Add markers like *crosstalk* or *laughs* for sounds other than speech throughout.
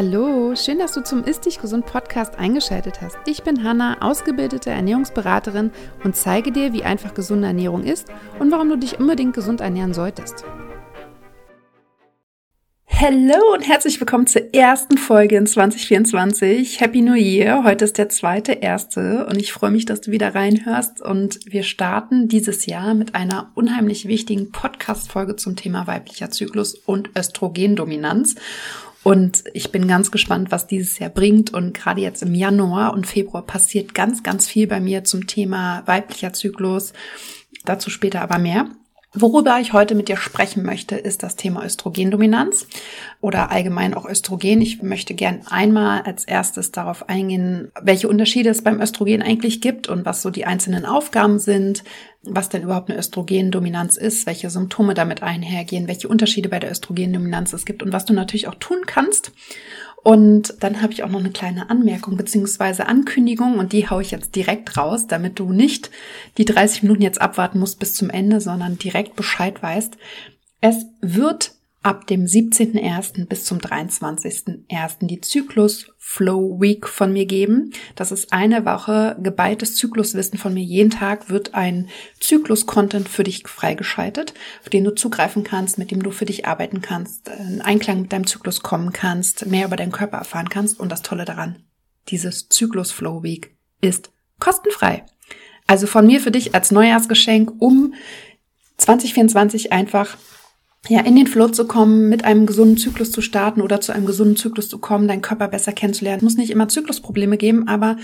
Hallo, schön, dass du zum Ist Dich Gesund Podcast eingeschaltet hast. Ich bin Hanna, ausgebildete Ernährungsberaterin und zeige dir, wie einfach gesunde Ernährung ist und warum du dich unbedingt gesund ernähren solltest. Hallo und herzlich willkommen zur ersten Folge in 2024. Happy New Year. Heute ist der zweite erste und ich freue mich, dass du wieder reinhörst und wir starten dieses Jahr mit einer unheimlich wichtigen Podcast-Folge zum Thema weiblicher Zyklus und Östrogendominanz. Und ich bin ganz gespannt, was dieses Jahr bringt. Und gerade jetzt im Januar und Februar passiert ganz, ganz viel bei mir zum Thema weiblicher Zyklus. Dazu später aber mehr. Worüber ich heute mit dir sprechen möchte, ist das Thema Östrogendominanz oder allgemein auch Östrogen. Ich möchte gern einmal als erstes darauf eingehen, welche Unterschiede es beim Östrogen eigentlich gibt und was so die einzelnen Aufgaben sind, was denn überhaupt eine Östrogendominanz ist, welche Symptome damit einhergehen, welche Unterschiede bei der Östrogendominanz es gibt und was du natürlich auch tun kannst, und dann habe ich auch noch eine kleine Anmerkung beziehungsweise Ankündigung und die haue ich jetzt direkt raus, damit du nicht die 30 Minuten jetzt abwarten musst bis zum Ende, sondern direkt Bescheid weißt. Es wird ab dem 17.01. bis zum 23.01. die Zyklus Flow Week von mir geben. Das ist eine Woche geballtes Zykluswissen von mir. Jeden Tag wird ein Zyklus-Content für dich freigeschaltet, auf den du zugreifen kannst, mit dem du für dich arbeiten kannst, in Einklang mit deinem Zyklus kommen kannst, mehr über deinen Körper erfahren kannst. Und das Tolle daran, dieses Zyklus Flow Week ist kostenfrei. Also von mir für dich als Neujahrsgeschenk, um 2024 einfach ja, in den Flow zu kommen, mit einem gesunden Zyklus zu starten oder zu einem gesunden Zyklus zu kommen, deinen Körper besser kennenzulernen. Es muss nicht immer Zyklusprobleme geben, aber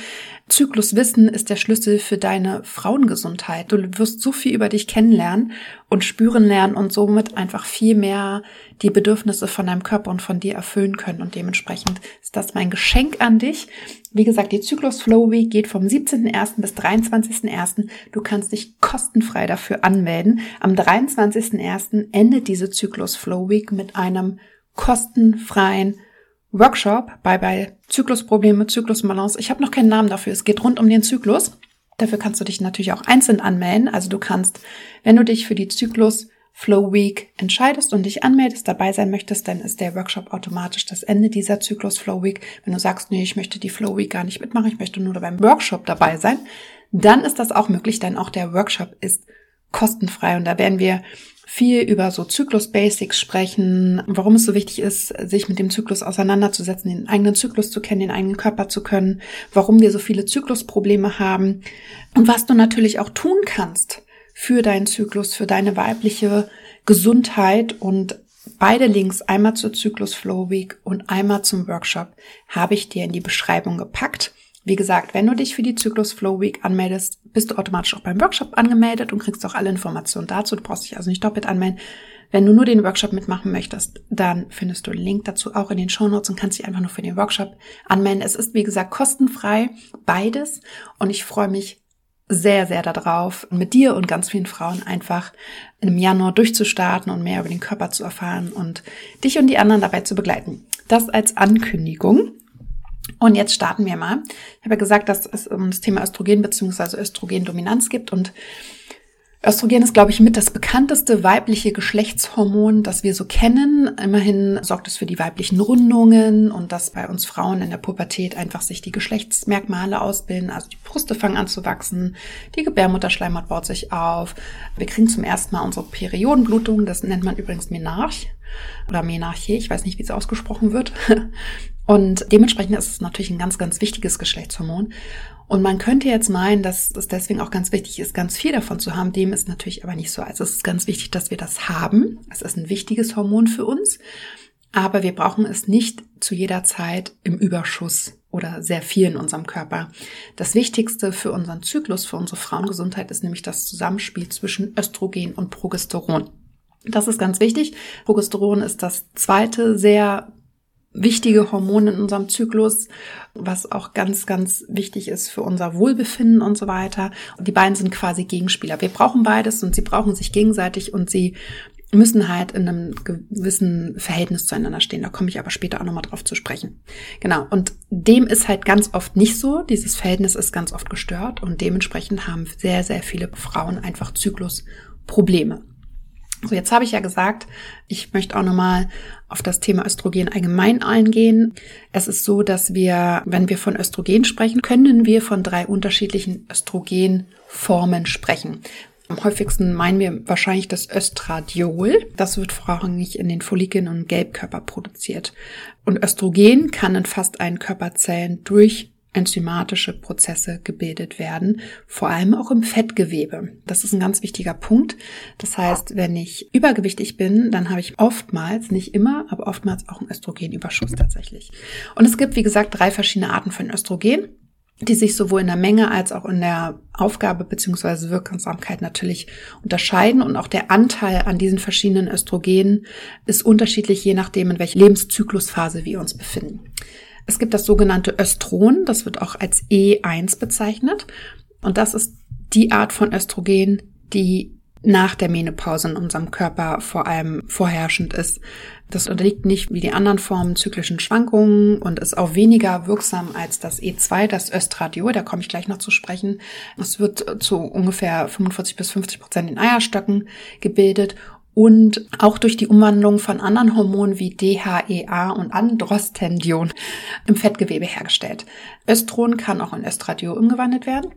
Zykluswissen ist der Schlüssel für deine Frauengesundheit. Du wirst so viel über dich kennenlernen und spüren lernen und somit einfach viel mehr die Bedürfnisse von deinem Körper und von dir erfüllen können. Und dementsprechend ist das mein Geschenk an dich. Wie gesagt, die Zyklus Flow Week geht vom 17.01. bis 23.01. Du kannst dich kostenfrei dafür anmelden. Am 23.01. endet diese Zyklus Flow Week mit einem kostenfreien Workshop bei bei Zyklusprobleme, Zyklusbalance. Ich habe noch keinen Namen dafür. Es geht rund um den Zyklus. Dafür kannst du dich natürlich auch einzeln anmelden. Also du kannst, wenn du dich für die Zyklus Flow Week entscheidest und dich anmeldest, dabei sein möchtest, dann ist der Workshop automatisch das Ende dieser Zyklus Flow Week. Wenn du sagst, nee, ich möchte die Flow Week gar nicht mitmachen, ich möchte nur beim Workshop dabei sein, dann ist das auch möglich, denn auch der Workshop ist kostenfrei und da werden wir viel über so Zyklus-Basics sprechen, warum es so wichtig ist, sich mit dem Zyklus auseinanderzusetzen, den eigenen Zyklus zu kennen, den eigenen Körper zu können, warum wir so viele Zyklusprobleme haben und was du natürlich auch tun kannst für deinen Zyklus, für deine weibliche Gesundheit und Beide Links, einmal zur Zyklus Flow Week und einmal zum Workshop, habe ich dir in die Beschreibung gepackt. Wie gesagt, wenn du dich für die Zyklus Flow Week anmeldest, bist du automatisch auch beim Workshop angemeldet und kriegst auch alle Informationen dazu. Du brauchst dich also nicht doppelt anmelden. Wenn du nur den Workshop mitmachen möchtest, dann findest du den Link dazu auch in den Show Notes und kannst dich einfach nur für den Workshop anmelden. Es ist, wie gesagt, kostenfrei, beides. Und ich freue mich sehr, sehr darauf, mit dir und ganz vielen Frauen einfach im Januar durchzustarten und mehr über den Körper zu erfahren und dich und die anderen dabei zu begleiten. Das als Ankündigung. Und jetzt starten wir mal. Ich habe ja gesagt, dass es um das Thema Östrogen bzw. Östrogendominanz gibt und Östrogen ist, glaube ich, mit das bekannteste weibliche Geschlechtshormon, das wir so kennen. Immerhin sorgt es für die weiblichen Rundungen und dass bei uns Frauen in der Pubertät einfach sich die Geschlechtsmerkmale ausbilden. Also die Brüste fangen an zu wachsen, die Gebärmutterschleimhaut baut sich auf. Wir kriegen zum ersten Mal unsere Periodenblutung. Das nennt man übrigens Menarch oder Menarche. Ich weiß nicht, wie es ausgesprochen wird. *laughs* Und dementsprechend ist es natürlich ein ganz, ganz wichtiges Geschlechtshormon. Und man könnte jetzt meinen, dass es deswegen auch ganz wichtig ist, ganz viel davon zu haben. Dem ist natürlich aber nicht so. Also es ist ganz wichtig, dass wir das haben. Es ist ein wichtiges Hormon für uns. Aber wir brauchen es nicht zu jeder Zeit im Überschuss oder sehr viel in unserem Körper. Das Wichtigste für unseren Zyklus, für unsere Frauengesundheit ist nämlich das Zusammenspiel zwischen Östrogen und Progesteron. Das ist ganz wichtig. Progesteron ist das zweite sehr wichtige Hormone in unserem Zyklus, was auch ganz, ganz wichtig ist für unser Wohlbefinden und so weiter. Und die beiden sind quasi Gegenspieler. Wir brauchen beides und sie brauchen sich gegenseitig und sie müssen halt in einem gewissen Verhältnis zueinander stehen. Da komme ich aber später auch nochmal drauf zu sprechen. Genau. Und dem ist halt ganz oft nicht so. Dieses Verhältnis ist ganz oft gestört und dementsprechend haben sehr, sehr viele Frauen einfach Zyklusprobleme. So, jetzt habe ich ja gesagt, ich möchte auch nochmal auf das Thema Östrogen allgemein eingehen. Es ist so, dass wir, wenn wir von Östrogen sprechen, können wir von drei unterschiedlichen Östrogenformen sprechen. Am häufigsten meinen wir wahrscheinlich das Östradiol. Das wird vorrangig in den Follikeln und Gelbkörper produziert. Und Östrogen kann in fast allen Körperzellen durch enzymatische Prozesse gebildet werden, vor allem auch im Fettgewebe. Das ist ein ganz wichtiger Punkt. Das heißt, wenn ich übergewichtig bin, dann habe ich oftmals, nicht immer, aber oftmals auch einen Östrogenüberschuss tatsächlich. Und es gibt, wie gesagt, drei verschiedene Arten von Östrogen die sich sowohl in der Menge als auch in der Aufgabe beziehungsweise Wirksamkeit natürlich unterscheiden. Und auch der Anteil an diesen verschiedenen Östrogenen ist unterschiedlich, je nachdem, in welcher Lebenszyklusphase wir uns befinden. Es gibt das sogenannte Östron, das wird auch als E1 bezeichnet. Und das ist die Art von Östrogen, die nach der Menopause in unserem Körper vor allem vorherrschend ist. Das unterliegt nicht wie die anderen Formen zyklischen Schwankungen und ist auch weniger wirksam als das E2, das Östradiol, da komme ich gleich noch zu sprechen. Es wird zu ungefähr 45 bis 50 Prozent in Eierstöcken gebildet und auch durch die Umwandlung von anderen Hormonen wie DHEA und Androstendion im Fettgewebe hergestellt. Östron kann auch in Östradiol umgewandelt werden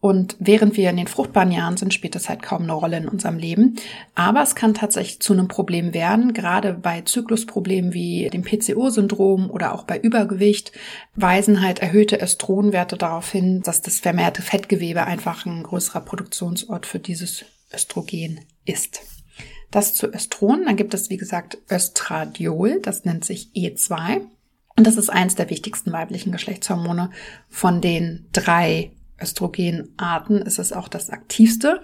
und während wir in den fruchtbaren Jahren sind, spielt das halt kaum eine Rolle in unserem Leben. Aber es kann tatsächlich zu einem Problem werden, gerade bei Zyklusproblemen wie dem PCO-Syndrom oder auch bei Übergewicht weisen halt erhöhte Östronwerte darauf hin, dass das vermehrte Fettgewebe einfach ein größerer Produktionsort für dieses Östrogen ist. Das zu Östron. Dann gibt es, wie gesagt, Östradiol. Das nennt sich E2. Und das ist eines der wichtigsten weiblichen Geschlechtshormone von den drei Östrogenarten ist es auch das aktivste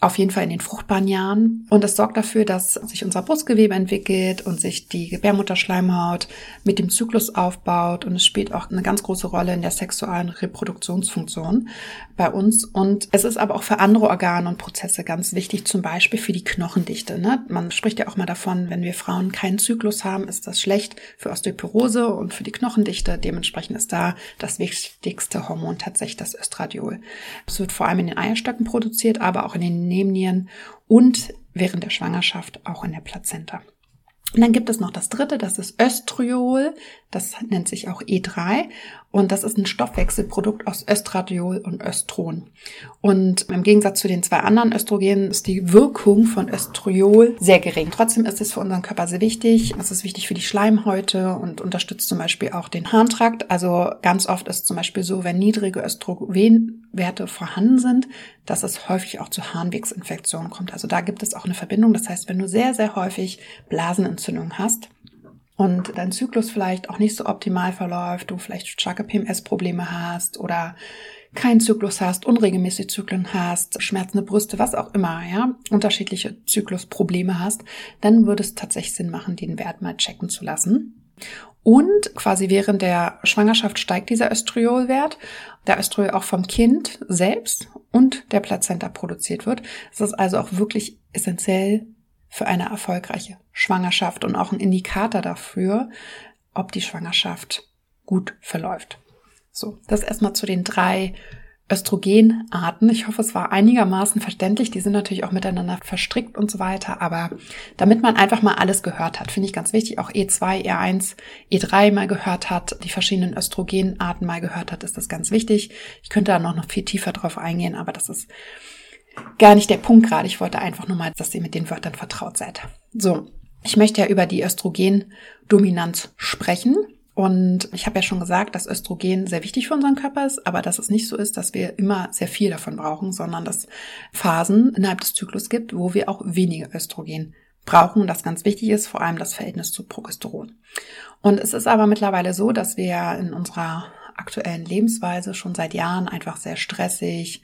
auf jeden Fall in den fruchtbaren Jahren. Und es sorgt dafür, dass sich unser Brustgewebe entwickelt und sich die Gebärmutterschleimhaut mit dem Zyklus aufbaut. Und es spielt auch eine ganz große Rolle in der sexuellen Reproduktionsfunktion bei uns. Und es ist aber auch für andere Organe und Prozesse ganz wichtig, zum Beispiel für die Knochendichte. Ne? Man spricht ja auch mal davon, wenn wir Frauen keinen Zyklus haben, ist das schlecht für Osteoporose und für die Knochendichte. Dementsprechend ist da das wichtigste Hormon tatsächlich das Östradiol. Es wird vor allem in den Eierstöcken produziert, aber auch in den Nebennieren und während der Schwangerschaft auch in der Plazenta. Und dann gibt es noch das dritte, das ist Östriol. Das nennt sich auch E3 und das ist ein Stoffwechselprodukt aus Östradiol und Östron. Und im Gegensatz zu den zwei anderen Östrogenen ist die Wirkung von Östriol sehr gering. Trotzdem ist es für unseren Körper sehr wichtig. Es ist wichtig für die Schleimhäute und unterstützt zum Beispiel auch den Harntrakt. Also ganz oft ist zum Beispiel so, wenn niedrige Östrogenwerte vorhanden sind, dass es häufig auch zu Harnwegsinfektionen kommt. Also da gibt es auch eine Verbindung. Das heißt, wenn du sehr, sehr häufig Blasenentzündung hast, und dein Zyklus vielleicht auch nicht so optimal verläuft, du vielleicht starke PMS-Probleme hast oder keinen Zyklus hast, unregelmäßig Zyklen hast, schmerzende Brüste, was auch immer, ja, unterschiedliche Zyklusprobleme hast, dann würde es tatsächlich Sinn machen, den Wert mal checken zu lassen. Und quasi während der Schwangerschaft steigt dieser Östriolwert, der Östriol auch vom Kind selbst und der Plazenta produziert wird. Es ist also auch wirklich essentiell, für eine erfolgreiche Schwangerschaft und auch ein Indikator dafür, ob die Schwangerschaft gut verläuft. So, das erstmal zu den drei Östrogenarten. Ich hoffe, es war einigermaßen verständlich. Die sind natürlich auch miteinander verstrickt und so weiter. Aber damit man einfach mal alles gehört hat, finde ich ganz wichtig, auch E2, E1, E3 mal gehört hat, die verschiedenen Östrogenarten mal gehört hat, ist das ganz wichtig. Ich könnte da noch, viel tiefer drauf eingehen, aber das ist gar nicht der Punkt gerade. Ich wollte einfach nur mal, dass ihr mit den Wörtern vertraut seid. So, ich möchte ja über die Östrogendominanz sprechen. Und ich habe ja schon gesagt, dass Östrogen sehr wichtig für unseren Körper ist, aber dass es nicht so ist, dass wir immer sehr viel davon brauchen, sondern dass Phasen innerhalb des Zyklus gibt, wo wir auch weniger Östrogen brauchen. Das ganz wichtig ist, vor allem das Verhältnis zu Progesteron. Und es ist aber mittlerweile so, dass wir in unserer aktuellen Lebensweise schon seit Jahren einfach sehr stressig,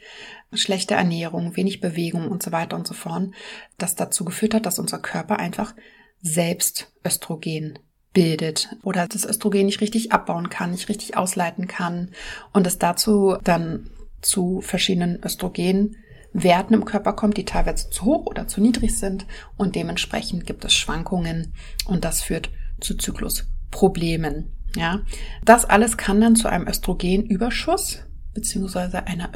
schlechte Ernährung, wenig Bewegung und so weiter und so fort, das dazu geführt hat, dass unser Körper einfach selbst Östrogen bildet oder das Östrogen nicht richtig abbauen kann, nicht richtig ausleiten kann und es dazu dann zu verschiedenen Östrogenwerten im Körper kommt, die teilweise zu hoch oder zu niedrig sind und dementsprechend gibt es Schwankungen und das führt zu Zyklusproblemen. Ja, das alles kann dann zu einem Östrogenüberschuss beziehungsweise einer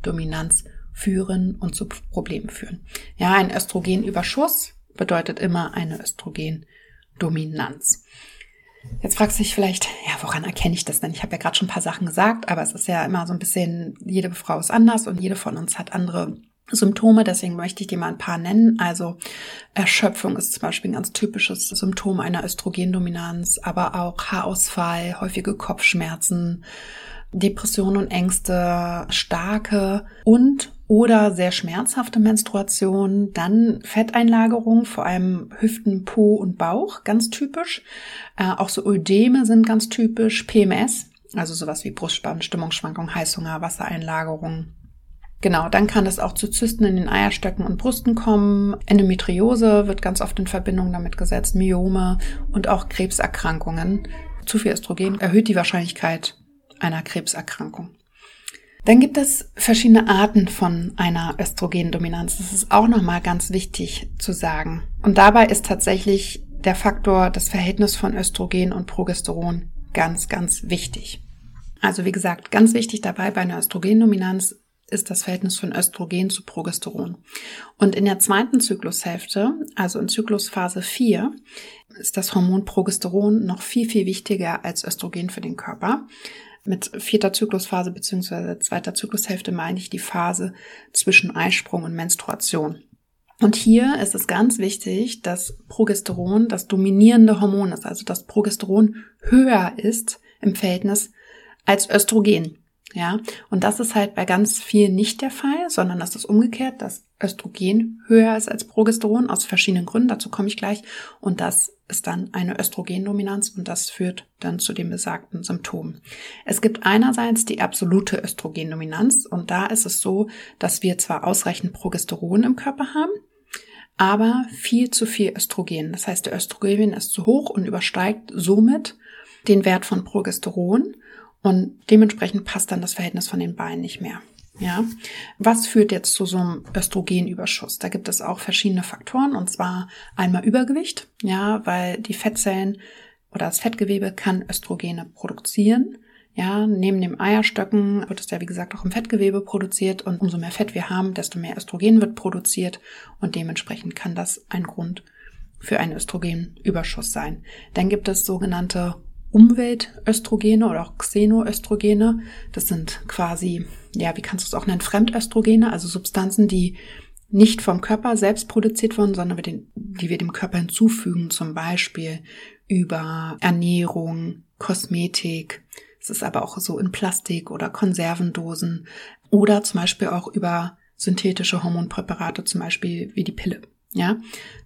Östrogendominanz führen und zu Problemen führen. Ja, ein Östrogenüberschuss bedeutet immer eine Östrogendominanz. Jetzt fragst du dich vielleicht, ja, woran erkenne ich das denn? Ich habe ja gerade schon ein paar Sachen gesagt, aber es ist ja immer so ein bisschen, jede Frau ist anders und jede von uns hat andere Symptome, deswegen möchte ich dir mal ein paar nennen. Also Erschöpfung ist zum Beispiel ein ganz typisches Symptom einer Östrogendominanz, aber auch Haarausfall, häufige Kopfschmerzen, Depressionen und Ängste, starke und oder sehr schmerzhafte Menstruation, dann Fetteinlagerung, vor allem Hüften, Po und Bauch, ganz typisch. Äh, auch so Ödeme sind ganz typisch, PMS, also sowas wie Brustspann, Stimmungsschwankung, Heißhunger, Wassereinlagerung, Genau, dann kann es auch zu Zysten in den Eierstöcken und Brüsten kommen. Endometriose wird ganz oft in Verbindung damit gesetzt, Myome und auch Krebserkrankungen. Zu viel Östrogen erhöht die Wahrscheinlichkeit einer Krebserkrankung. Dann gibt es verschiedene Arten von einer Östrogendominanz. Das ist auch nochmal ganz wichtig zu sagen. Und dabei ist tatsächlich der Faktor, das Verhältnis von Östrogen und Progesteron ganz, ganz wichtig. Also wie gesagt, ganz wichtig dabei bei einer Östrogendominanz ist das Verhältnis von Östrogen zu Progesteron. Und in der zweiten Zyklushälfte, also in Zyklusphase 4, ist das Hormon Progesteron noch viel, viel wichtiger als Östrogen für den Körper. Mit vierter Zyklusphase bzw. zweiter Zyklushälfte meine ich die Phase zwischen Eisprung und Menstruation. Und hier ist es ganz wichtig, dass Progesteron das dominierende Hormon ist, also dass Progesteron höher ist im Verhältnis als Östrogen. Ja, und das ist halt bei ganz vielen nicht der Fall, sondern das ist umgekehrt, dass Östrogen höher ist als Progesteron aus verschiedenen Gründen, dazu komme ich gleich. Und das ist dann eine Östrogendominanz und das führt dann zu den besagten Symptomen. Es gibt einerseits die absolute Östrogendominanz und da ist es so, dass wir zwar ausreichend Progesteron im Körper haben, aber viel zu viel Östrogen. Das heißt, der Östrogen ist zu hoch und übersteigt somit den Wert von Progesteron und dementsprechend passt dann das Verhältnis von den Beinen nicht mehr. Ja, was führt jetzt zu so einem Östrogenüberschuss? Da gibt es auch verschiedene Faktoren und zwar einmal Übergewicht, ja, weil die Fettzellen oder das Fettgewebe kann Östrogene produzieren. Ja, neben dem Eierstöcken wird es ja wie gesagt auch im Fettgewebe produziert und umso mehr Fett wir haben, desto mehr Östrogen wird produziert und dementsprechend kann das ein Grund für einen Östrogenüberschuss sein. Dann gibt es sogenannte Umweltöstrogene oder auch Xenoöstrogene. Das sind quasi, ja, wie kannst du es auch nennen, Fremdöstrogene, also Substanzen, die nicht vom Körper selbst produziert wurden, sondern die wir dem Körper hinzufügen, zum Beispiel über Ernährung, Kosmetik. Es ist aber auch so in Plastik oder Konservendosen oder zum Beispiel auch über synthetische Hormonpräparate, zum Beispiel wie die Pille. Ja,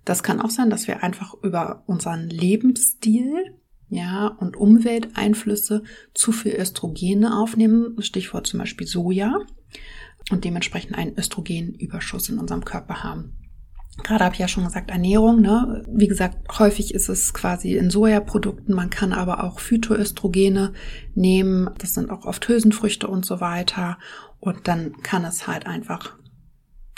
das kann auch sein, dass wir einfach über unseren Lebensstil ja, und Umwelteinflüsse zu viel Östrogene aufnehmen, Stichwort zum Beispiel Soja, und dementsprechend einen Östrogenüberschuss in unserem Körper haben. Gerade habe ich ja schon gesagt, Ernährung, ne? Wie gesagt, häufig ist es quasi in Sojaprodukten. Man kann aber auch Phytoöstrogene nehmen. Das sind auch oft Hülsenfrüchte und so weiter. Und dann kann es halt einfach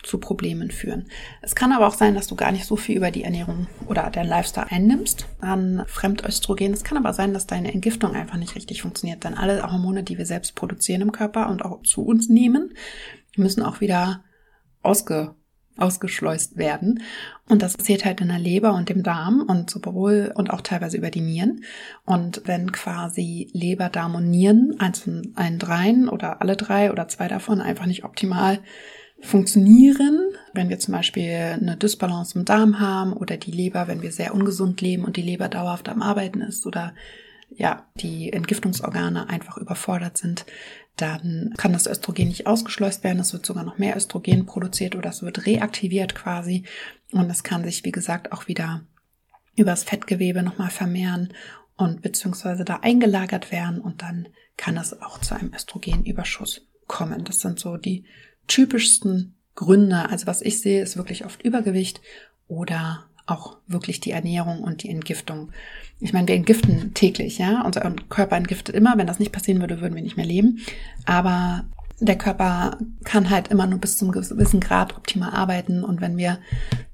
zu Problemen führen. Es kann aber auch sein, dass du gar nicht so viel über die Ernährung oder dein Lifestyle einnimmst an Fremdöstrogen. Es kann aber sein, dass deine Entgiftung einfach nicht richtig funktioniert. Denn alle Hormone, die wir selbst produzieren im Körper und auch zu uns nehmen, müssen auch wieder ausge ausgeschleust werden. Und das passiert halt in der Leber und dem Darm und sowohl und auch teilweise über die Nieren. Und wenn quasi Leber, Darm und Nieren, eins von allen dreien oder alle drei oder zwei davon einfach nicht optimal funktionieren, wenn wir zum Beispiel eine Dysbalance im Darm haben oder die Leber, wenn wir sehr ungesund leben und die Leber dauerhaft am Arbeiten ist oder ja, die Entgiftungsorgane einfach überfordert sind, dann kann das Östrogen nicht ausgeschleust werden. Es wird sogar noch mehr Östrogen produziert oder es wird reaktiviert quasi. Und es kann sich, wie gesagt, auch wieder übers Fettgewebe nochmal vermehren und beziehungsweise da eingelagert werden und dann kann es auch zu einem Östrogenüberschuss kommen. Das sind so die typischsten Gründe, also was ich sehe, ist wirklich oft Übergewicht oder auch wirklich die Ernährung und die Entgiftung. Ich meine, wir entgiften täglich, ja. Unser Körper entgiftet immer. Wenn das nicht passieren würde, würden wir nicht mehr leben. Aber der Körper kann halt immer nur bis zum gewissen Grad optimal arbeiten. Und wenn wir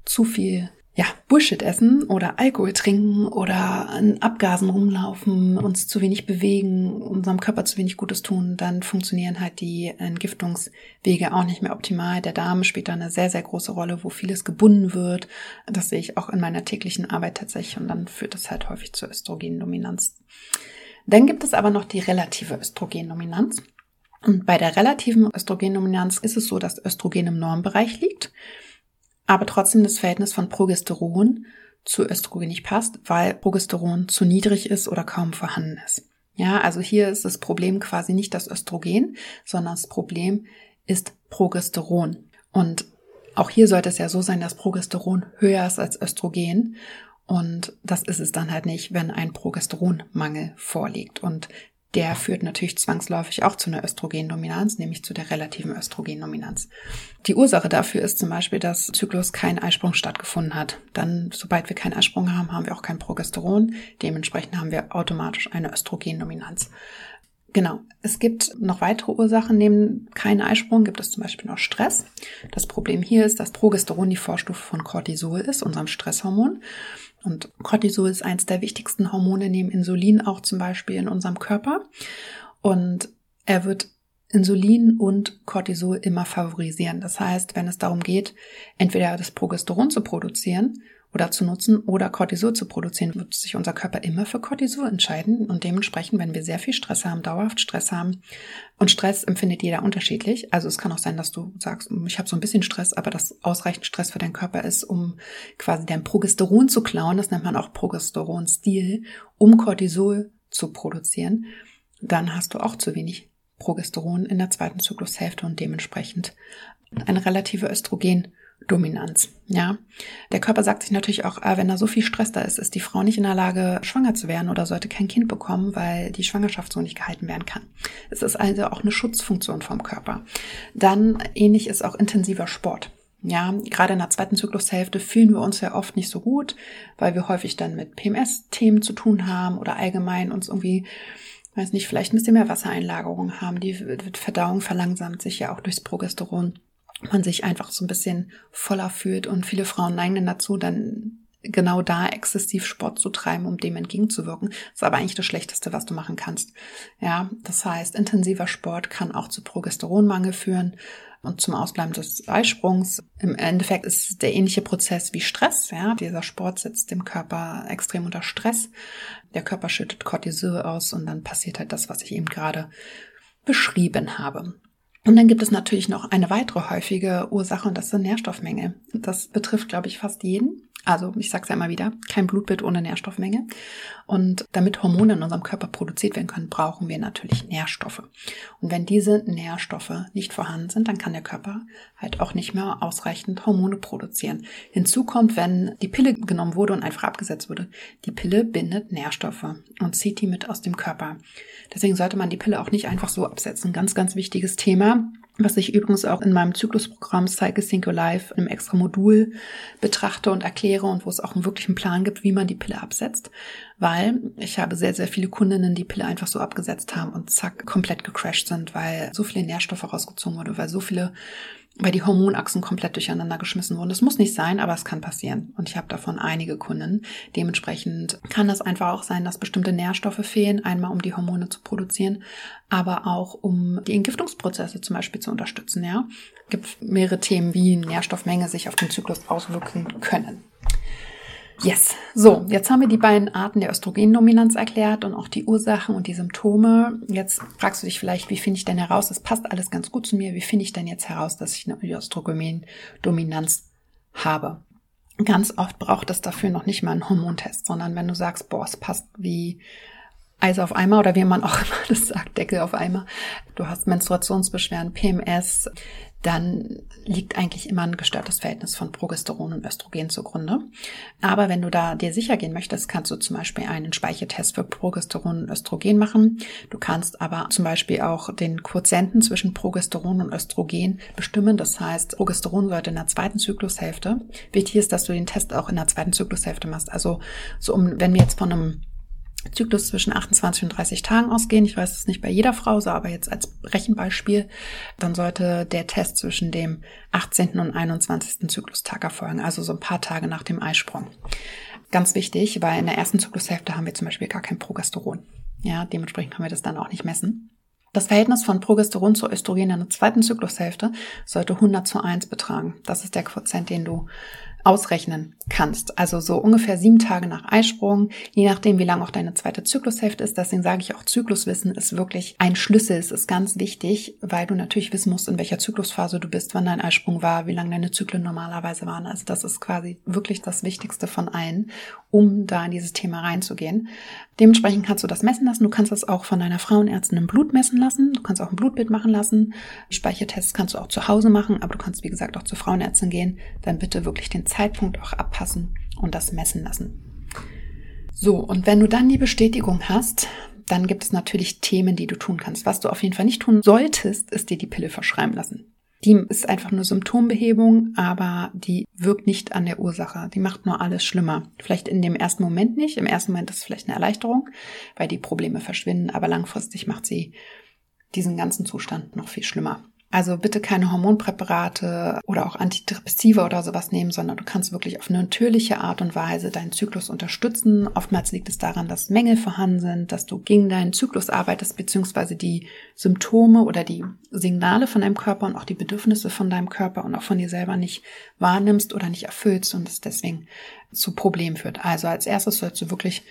zu viel ja, Bullshit essen oder Alkohol trinken oder in Abgasen rumlaufen, uns zu wenig bewegen, unserem Körper zu wenig Gutes tun, dann funktionieren halt die Entgiftungswege auch nicht mehr optimal. Der Darm spielt da eine sehr, sehr große Rolle, wo vieles gebunden wird. Das sehe ich auch in meiner täglichen Arbeit tatsächlich und dann führt das halt häufig zur Östrogendominanz. Dann gibt es aber noch die relative Östrogendominanz. Und bei der relativen Östrogendominanz ist es so, dass Östrogen im Normbereich liegt aber trotzdem das Verhältnis von Progesteron zu Östrogen nicht passt, weil Progesteron zu niedrig ist oder kaum vorhanden ist. Ja, also hier ist das Problem quasi nicht das Östrogen, sondern das Problem ist Progesteron. Und auch hier sollte es ja so sein, dass Progesteron höher ist als Östrogen. Und das ist es dann halt nicht, wenn ein Progesteronmangel vorliegt. Und der führt natürlich zwangsläufig auch zu einer Östrogendominanz, nämlich zu der relativen Östrogendominanz. Die Ursache dafür ist zum Beispiel, dass Zyklus kein Eisprung stattgefunden hat. Dann, sobald wir keinen Eisprung haben, haben wir auch kein Progesteron. Dementsprechend haben wir automatisch eine Östrogendominanz. Genau. Es gibt noch weitere Ursachen. Neben keinen Eisprung gibt es zum Beispiel noch Stress. Das Problem hier ist, dass Progesteron die Vorstufe von Cortisol ist, unserem Stresshormon. Und Cortisol ist eins der wichtigsten Hormone neben Insulin auch zum Beispiel in unserem Körper. Und er wird Insulin und Cortisol immer favorisieren. Das heißt, wenn es darum geht, entweder das Progesteron zu produzieren oder zu nutzen oder Cortisol zu produzieren, wird sich unser Körper immer für Cortisol entscheiden. Und dementsprechend, wenn wir sehr viel Stress haben, dauerhaft Stress haben, und Stress empfindet jeder unterschiedlich. Also es kann auch sein, dass du sagst, ich habe so ein bisschen Stress, aber das ausreichend Stress für deinen Körper ist, um quasi dein Progesteron zu klauen. Das nennt man auch Progesteronstil, um Cortisol zu produzieren. Dann hast du auch zu wenig Progesteron in der zweiten Zyklushälfte und dementsprechend eine relative Östrogen Dominanz. Ja, der Körper sagt sich natürlich auch, ah, wenn da so viel Stress da ist, ist die Frau nicht in der Lage, schwanger zu werden oder sollte kein Kind bekommen, weil die Schwangerschaft so nicht gehalten werden kann. Es ist also auch eine Schutzfunktion vom Körper. Dann ähnlich ist auch intensiver Sport. Ja, gerade in der zweiten Zyklushälfte fühlen wir uns ja oft nicht so gut, weil wir häufig dann mit PMS-Themen zu tun haben oder allgemein uns irgendwie weiß nicht, vielleicht ein bisschen mehr Wassereinlagerung haben. Die Verdauung verlangsamt sich ja auch durchs Progesteron man sich einfach so ein bisschen voller fühlt und viele Frauen neigen dann dazu, dann genau da exzessiv Sport zu treiben, um dem entgegenzuwirken. Das ist aber eigentlich das Schlechteste, was du machen kannst. Ja, das heißt, intensiver Sport kann auch zu Progesteronmangel führen und zum Ausbleiben des Eisprungs. Im Endeffekt ist der ähnliche Prozess wie Stress. Ja, dieser Sport setzt dem Körper extrem unter Stress. Der Körper schüttet Cortisol aus und dann passiert halt das, was ich eben gerade beschrieben habe. Und dann gibt es natürlich noch eine weitere häufige Ursache und das ist Nährstoffmenge. Das betrifft, glaube ich, fast jeden. Also ich sage es ja immer wieder, kein Blutbild ohne Nährstoffmenge. Und damit Hormone in unserem Körper produziert werden können, brauchen wir natürlich Nährstoffe. Und wenn diese Nährstoffe nicht vorhanden sind, dann kann der Körper halt auch nicht mehr ausreichend Hormone produzieren. Hinzu kommt, wenn die Pille genommen wurde und einfach abgesetzt wurde, die Pille bindet Nährstoffe und zieht die mit aus dem Körper. Deswegen sollte man die Pille auch nicht einfach so absetzen. Ganz, ganz wichtiges Thema was ich übrigens auch in meinem Zyklusprogramm Cycle Sync Your Life einem extra Modul betrachte und erkläre und wo es auch einen wirklichen Plan gibt, wie man die Pille absetzt, weil ich habe sehr, sehr viele Kundinnen, die Pille einfach so abgesetzt haben und zack, komplett gecrashed sind, weil so viele Nährstoffe rausgezogen wurde, weil so viele weil die Hormonachsen komplett durcheinander geschmissen wurden. Das muss nicht sein, aber es kann passieren. Und ich habe davon einige Kunden. Dementsprechend kann es einfach auch sein, dass bestimmte Nährstoffe fehlen, einmal um die Hormone zu produzieren, aber auch um die Entgiftungsprozesse zum Beispiel zu unterstützen. Ja, gibt mehrere Themen, wie Nährstoffmenge sich auf den Zyklus auswirken können. Yes. So, jetzt haben wir die beiden Arten der Östrogendominanz erklärt und auch die Ursachen und die Symptome. Jetzt fragst du dich vielleicht, wie finde ich denn heraus? Das passt alles ganz gut zu mir. Wie finde ich denn jetzt heraus, dass ich eine Östrogendominanz habe? Ganz oft braucht es dafür noch nicht mal einen Hormontest, sondern wenn du sagst, boah, es passt wie Eis auf Eimer oder wie man auch *laughs* immer das sagt, Deckel auf Eimer. Du hast Menstruationsbeschwerden, PMS, dann liegt eigentlich immer ein gestörtes Verhältnis von Progesteron und Östrogen zugrunde. Aber wenn du da dir sicher gehen möchtest, kannst du zum Beispiel einen Speichertest für Progesteron und Östrogen machen. Du kannst aber zum Beispiel auch den Quotienten zwischen Progesteron und Östrogen bestimmen. Das heißt, Progesteron sollte in der zweiten Zyklushälfte. Wichtig ist, dass du den Test auch in der zweiten Zyklushälfte machst. Also so um, wenn wir jetzt von einem Zyklus zwischen 28 und 30 Tagen ausgehen. Ich weiß es nicht bei jeder Frau so, aber jetzt als Rechenbeispiel, dann sollte der Test zwischen dem 18. und 21. Zyklustag erfolgen, also so ein paar Tage nach dem Eisprung. Ganz wichtig, weil in der ersten Zyklushälfte haben wir zum Beispiel gar kein Progesteron. Ja, dementsprechend können wir das dann auch nicht messen. Das Verhältnis von Progesteron zu Östrogen in der zweiten Zyklushälfte sollte 100 zu 1 betragen. Das ist der Quotient, den du ausrechnen kannst. Also so ungefähr sieben Tage nach Eisprung, je nachdem, wie lang auch deine zweite Zyklushälfte ist. Deswegen sage ich auch, Zykluswissen ist wirklich ein Schlüssel. Es ist ganz wichtig, weil du natürlich wissen musst, in welcher Zyklusphase du bist, wann dein Eisprung war, wie lang deine Zyklen normalerweise waren. Also das ist quasi wirklich das Wichtigste von allen, um da in dieses Thema reinzugehen. Dementsprechend kannst du das messen lassen. Du kannst das auch von deiner Frauenärztin im Blut messen lassen. Du kannst auch ein Blutbild machen lassen. Speichertests kannst du auch zu Hause machen, aber du kannst, wie gesagt, auch zur Frauenärztin gehen. Dann bitte wirklich den Zeitpunkt auch abpassen und das messen lassen. So, und wenn du dann die Bestätigung hast, dann gibt es natürlich Themen, die du tun kannst. Was du auf jeden Fall nicht tun solltest, ist dir die Pille verschreiben lassen. Die ist einfach nur Symptombehebung, aber die wirkt nicht an der Ursache. Die macht nur alles schlimmer. Vielleicht in dem ersten Moment nicht. Im ersten Moment ist es vielleicht eine Erleichterung, weil die Probleme verschwinden, aber langfristig macht sie diesen ganzen Zustand noch viel schlimmer. Also bitte keine Hormonpräparate oder auch Antidepressiva oder sowas nehmen, sondern du kannst wirklich auf eine natürliche Art und Weise deinen Zyklus unterstützen. Oftmals liegt es daran, dass Mängel vorhanden sind, dass du gegen deinen Zyklus arbeitest, beziehungsweise die Symptome oder die Signale von deinem Körper und auch die Bedürfnisse von deinem Körper und auch von dir selber nicht wahrnimmst oder nicht erfüllst und es deswegen zu Problemen führt. Also als erstes sollst du wirklich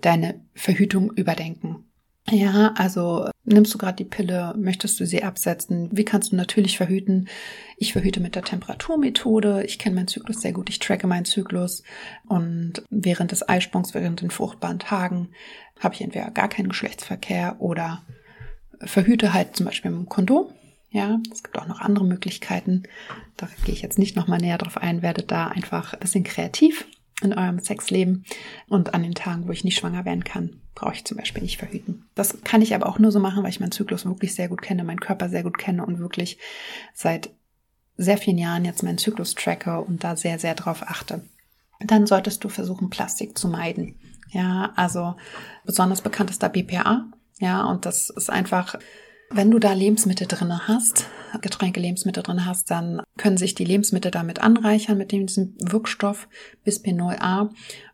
deine Verhütung überdenken. Ja, also nimmst du gerade die Pille, möchtest du sie absetzen? Wie kannst du natürlich verhüten? Ich verhüte mit der Temperaturmethode. Ich kenne meinen Zyklus sehr gut. Ich tracke meinen Zyklus. Und während des Eisprungs, während den fruchtbaren Tagen, habe ich entweder gar keinen Geschlechtsverkehr oder verhüte halt zum Beispiel mit dem Kondom. Ja, es gibt auch noch andere Möglichkeiten. Da gehe ich jetzt nicht nochmal näher drauf ein, werdet da einfach ein bisschen kreativ in eurem Sexleben. Und an den Tagen, wo ich nicht schwanger werden kann, brauche ich zum Beispiel nicht verhüten. Das kann ich aber auch nur so machen, weil ich meinen Zyklus wirklich sehr gut kenne, meinen Körper sehr gut kenne und wirklich seit sehr vielen Jahren jetzt meinen Zyklus tracke und da sehr, sehr drauf achte. Dann solltest du versuchen, Plastik zu meiden. Ja, also besonders bekannt ist da BPA. Ja, und das ist einfach wenn du da Lebensmittel drin hast, Getränke, Lebensmittel drin hast, dann können sich die Lebensmittel damit anreichern mit diesem Wirkstoff Bisphenol A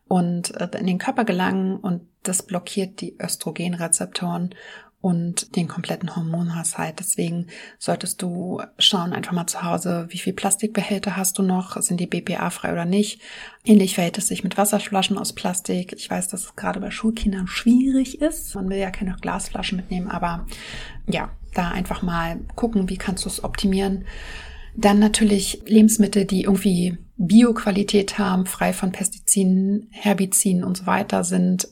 und äh, in den Körper gelangen und das blockiert die Östrogenrezeptoren und den kompletten Hormonhaushalt. Deswegen solltest du schauen einfach mal zu Hause, wie viel Plastikbehälter hast du noch, sind die BPA frei oder nicht. Ähnlich verhält es sich mit Wasserflaschen aus Plastik. Ich weiß, dass es gerade bei Schulkindern schwierig ist. Man will ja keine Glasflaschen mitnehmen, aber ja, da einfach mal gucken, wie kannst du es optimieren. Dann natürlich Lebensmittel, die irgendwie Bioqualität haben, frei von Pestiziden, Herbiziden und so weiter sind.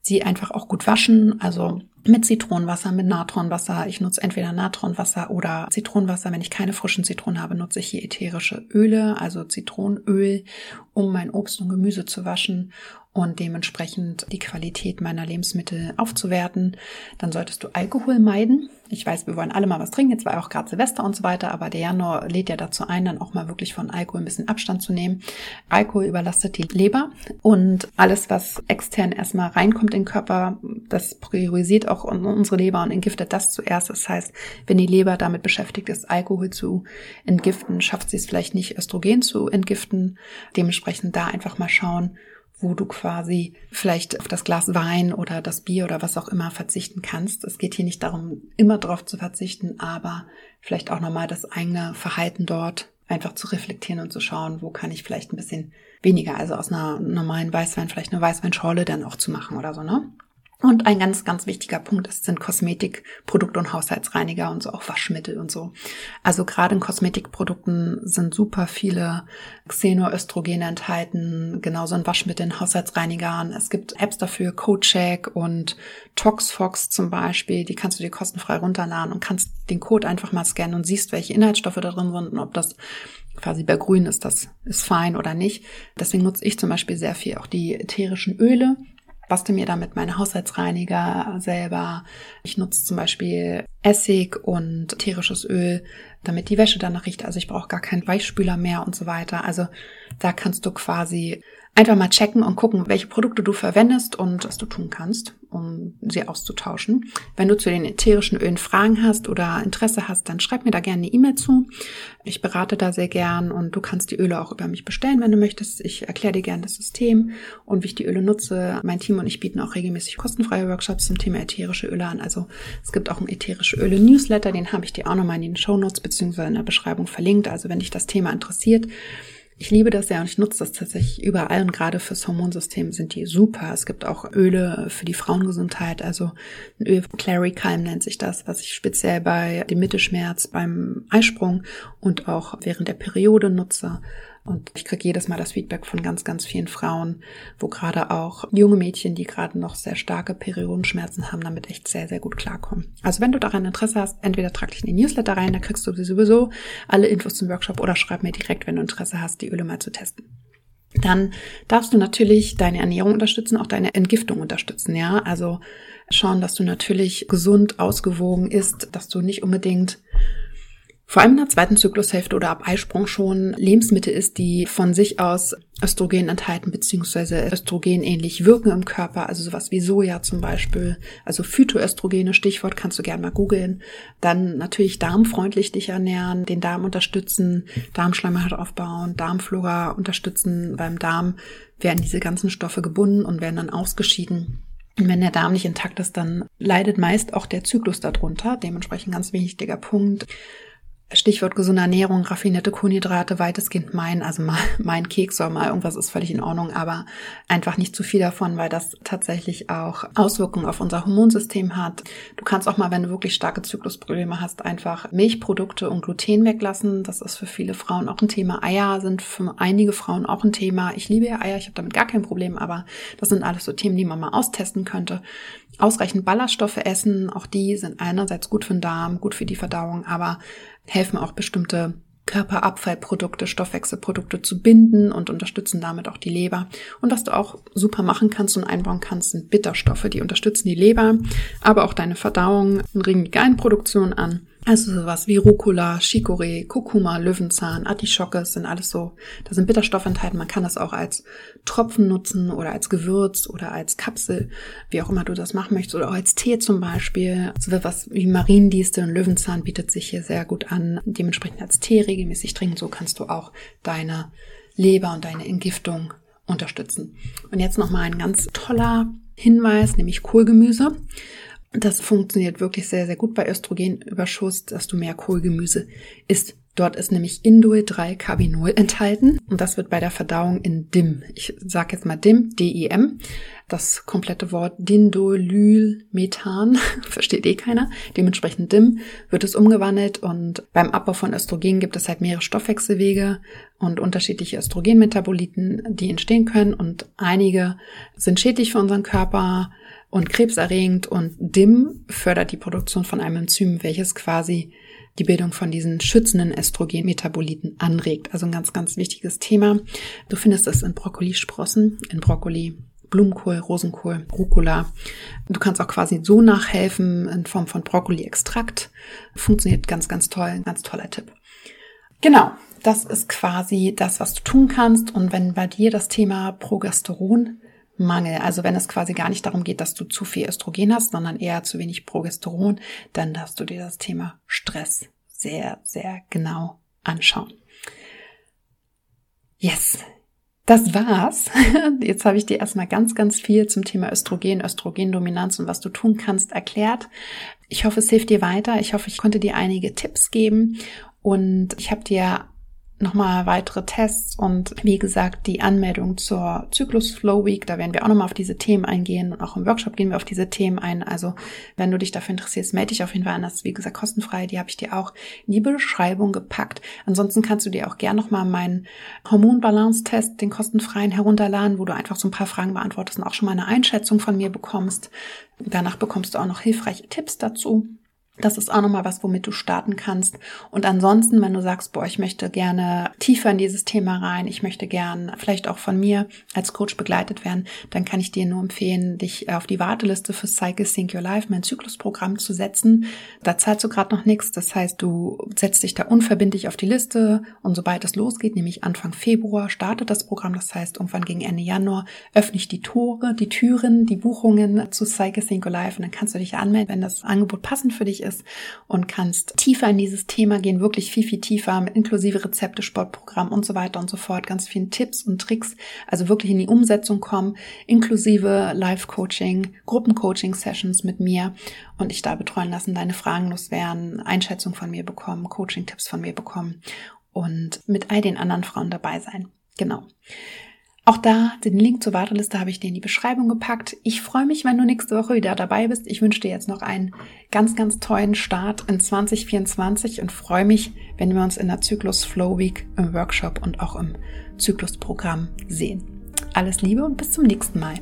Sie einfach auch gut waschen, also mit Zitronenwasser, mit Natronwasser. Ich nutze entweder Natronwasser oder Zitronenwasser. Wenn ich keine frischen Zitronen habe, nutze ich hier ätherische Öle, also Zitronenöl, um mein Obst und Gemüse zu waschen und dementsprechend die Qualität meiner Lebensmittel aufzuwerten. Dann solltest du Alkohol meiden. Ich weiß, wir wollen alle mal was trinken, jetzt war auch gerade Silvester und so weiter, aber der Januar lädt ja dazu ein, dann auch mal wirklich von Alkohol ein bisschen Abstand zu nehmen. Alkohol überlastet die Leber und alles, was extern erstmal reinkommt in den Körper, das priorisiert auch unsere Leber und entgiftet das zuerst. Das heißt, wenn die Leber damit beschäftigt ist, Alkohol zu entgiften, schafft sie es vielleicht nicht, Östrogen zu entgiften. Dementsprechend da einfach mal schauen, wo du quasi vielleicht auf das Glas Wein oder das Bier oder was auch immer verzichten kannst. Es geht hier nicht darum, immer darauf zu verzichten, aber vielleicht auch nochmal das eigene Verhalten dort einfach zu reflektieren und zu schauen, wo kann ich vielleicht ein bisschen weniger, also aus einer normalen Weißwein vielleicht eine Weißweinschorle dann auch zu machen oder so, ne? Und ein ganz, ganz wichtiger Punkt ist, sind Kosmetikprodukte und Haushaltsreiniger und so auch Waschmittel und so. Also gerade in Kosmetikprodukten sind super viele Xenoöstrogene enthalten, genauso in Waschmitteln, Haushaltsreinigern. Es gibt Apps dafür, CodeCheck und ToxFox zum Beispiel, die kannst du dir kostenfrei runterladen und kannst den Code einfach mal scannen und siehst, welche Inhaltsstoffe da drin sind und ob das quasi bei Grün ist, das ist fein oder nicht. Deswegen nutze ich zum Beispiel sehr viel auch die ätherischen Öle bastel mir damit meine Haushaltsreiniger selber. Ich nutze zum Beispiel Essig und ätherisches Öl, damit die Wäsche danach riecht. Also ich brauche gar keinen Weichspüler mehr und so weiter. Also da kannst du quasi einfach mal checken und gucken, welche Produkte du verwendest und was du tun kannst, um sie auszutauschen. Wenn du zu den ätherischen Ölen Fragen hast oder Interesse hast, dann schreib mir da gerne eine E-Mail zu. Ich berate da sehr gern und du kannst die Öle auch über mich bestellen, wenn du möchtest. Ich erkläre dir gerne das System und wie ich die Öle nutze. Mein Team und ich bieten auch regelmäßig kostenfreie Workshops zum Thema ätherische Öle an. Also es gibt auch einen ätherische Öle Newsletter, den habe ich dir auch nochmal in den Show Notes beziehungsweise in der Beschreibung verlinkt. Also wenn dich das Thema interessiert, ich liebe das ja und ich nutze das tatsächlich überall und gerade fürs Hormonsystem sind die super. Es gibt auch Öle für die Frauengesundheit, also ein Öl Clary Calm nennt sich das, was ich speziell bei dem Mittelschmerz, beim Eisprung und auch während der Periode nutze. Und ich kriege jedes Mal das Feedback von ganz, ganz vielen Frauen, wo gerade auch junge Mädchen, die gerade noch sehr starke Periodenschmerzen haben, damit echt sehr, sehr gut klarkommen. Also wenn du daran Interesse hast, entweder trag dich in die Newsletter rein, da kriegst du sowieso alle Infos zum Workshop oder schreib mir direkt, wenn du Interesse hast, die Öle mal zu testen. Dann darfst du natürlich deine Ernährung unterstützen, auch deine Entgiftung unterstützen, ja. Also schauen, dass du natürlich gesund, ausgewogen isst, dass du nicht unbedingt vor allem in der zweiten Zyklushälfte oder ab Eisprung schon Lebensmittel ist, die von sich aus Östrogen enthalten beziehungsweise Östrogen ähnlich wirken im Körper, also sowas wie Soja zum Beispiel, also Phytoöstrogene, Stichwort kannst du gerne mal googeln. Dann natürlich darmfreundlich dich ernähren, den Darm unterstützen, Darmschleimhaut aufbauen, Darmflora unterstützen. Beim Darm werden diese ganzen Stoffe gebunden und werden dann ausgeschieden. Und wenn der Darm nicht intakt ist, dann leidet meist auch der Zyklus darunter. Dementsprechend ganz wichtiger Punkt. Stichwort gesunde Ernährung, raffinierte Kohlenhydrate, weitestgehend mein, also mal *laughs* mein Keks oder mal irgendwas ist völlig in Ordnung, aber einfach nicht zu viel davon, weil das tatsächlich auch Auswirkungen auf unser Hormonsystem hat. Du kannst auch mal, wenn du wirklich starke Zyklusprobleme hast, einfach Milchprodukte und Gluten weglassen. Das ist für viele Frauen auch ein Thema. Eier sind für einige Frauen auch ein Thema. Ich liebe ja Eier, ich habe damit gar kein Problem, aber das sind alles so Themen, die man mal austesten könnte. Ausreichend Ballaststoffe essen, auch die sind einerseits gut für den Darm, gut für die Verdauung, aber helfen auch bestimmte Körperabfallprodukte, Stoffwechselprodukte zu binden und unterstützen damit auch die Leber. Und was du auch super machen kannst und einbauen kannst, sind Bitterstoffe, die unterstützen die Leber, aber auch deine Verdauung und regen die Gallenproduktion an. Also sowas wie Rucola, Chicorée, Kurkuma, Löwenzahn, Artischocke sind alles so, da sind Bitterstoffe enthalten. Man kann das auch als Tropfen nutzen oder als Gewürz oder als Kapsel, wie auch immer du das machen möchtest, oder auch als Tee zum Beispiel. So was wie Mariendieste und Löwenzahn bietet sich hier sehr gut an. Dementsprechend als Tee regelmäßig trinken. So kannst du auch deine Leber und deine Entgiftung unterstützen. Und jetzt nochmal ein ganz toller Hinweis, nämlich Kohlgemüse. Das funktioniert wirklich sehr, sehr gut bei Östrogenüberschuss, dass du mehr Kohlgemüse isst. Dort ist nämlich Indol-3-Carbinol enthalten und das wird bei der Verdauung in DIM, ich sage jetzt mal DIM, D-I-M, das komplette Wort Dindolylmethan, *laughs* versteht eh keiner, dementsprechend DIM wird es umgewandelt und beim Abbau von Östrogen gibt es halt mehrere Stoffwechselwege und unterschiedliche Östrogenmetaboliten, die entstehen können und einige sind schädlich für unseren Körper, und krebserregend und DIM fördert die Produktion von einem Enzym, welches quasi die Bildung von diesen schützenden Östrogenmetaboliten anregt. Also ein ganz, ganz wichtiges Thema. Du findest es in Brokkolisprossen, in Brokkoli, Blumenkohl, Rosenkohl, Rucola. Du kannst auch quasi so nachhelfen in Form von Brokkoli-Extrakt. Funktioniert ganz, ganz toll. Ein ganz toller Tipp. Genau. Das ist quasi das, was du tun kannst. Und wenn bei dir das Thema Progesteron Mangel. Also wenn es quasi gar nicht darum geht, dass du zu viel Östrogen hast, sondern eher zu wenig Progesteron, dann darfst du dir das Thema Stress sehr, sehr genau anschauen. Yes. Das war's. *laughs* Jetzt habe ich dir erstmal ganz, ganz viel zum Thema Östrogen, Östrogendominanz und was du tun kannst erklärt. Ich hoffe, es hilft dir weiter. Ich hoffe, ich konnte dir einige Tipps geben und ich habe dir nochmal weitere Tests und wie gesagt die Anmeldung zur Zyklus Flow Week. Da werden wir auch nochmal auf diese Themen eingehen und auch im Workshop gehen wir auf diese Themen ein. Also wenn du dich dafür interessierst, melde dich auf jeden Fall an. Das ist wie gesagt kostenfrei. Die habe ich dir auch in die Beschreibung gepackt. Ansonsten kannst du dir auch gern nochmal meinen Hormonbalance-Test, den kostenfreien, herunterladen, wo du einfach so ein paar Fragen beantwortest und auch schon mal eine Einschätzung von mir bekommst. Danach bekommst du auch noch hilfreiche Tipps dazu. Das ist auch nochmal was, womit du starten kannst. Und ansonsten, wenn du sagst, boah, ich möchte gerne tiefer in dieses Thema rein, ich möchte gern vielleicht auch von mir als Coach begleitet werden, dann kann ich dir nur empfehlen, dich auf die Warteliste für Cycle Sync Your Life, mein Zyklusprogramm zu setzen. Da zahlst du gerade noch nichts. Das heißt, du setzt dich da unverbindlich auf die Liste und sobald es losgeht, nämlich Anfang Februar, startet das Programm. Das heißt, irgendwann gegen Ende Januar öffne ich die Tore, die Türen, die Buchungen zu Cycle Sync Your Life und dann kannst du dich anmelden, wenn das Angebot passend für dich ist und kannst tiefer in dieses Thema gehen, wirklich viel, viel tiefer inklusive Rezepte, Sportprogramm und so weiter und so fort, ganz vielen Tipps und Tricks, also wirklich in die Umsetzung kommen, inklusive Live-Coaching, Gruppencoaching-Sessions mit mir und ich da betreuen lassen, deine Fragen loswerden, Einschätzung von mir bekommen, Coaching-Tipps von mir bekommen und mit all den anderen Frauen dabei sein. Genau. Auch da, den Link zur Warteliste habe ich dir in die Beschreibung gepackt. Ich freue mich, wenn du nächste Woche wieder dabei bist. Ich wünsche dir jetzt noch einen ganz, ganz tollen Start in 2024 und freue mich, wenn wir uns in der Zyklus Flow Week im Workshop und auch im Zyklusprogramm sehen. Alles Liebe und bis zum nächsten Mal.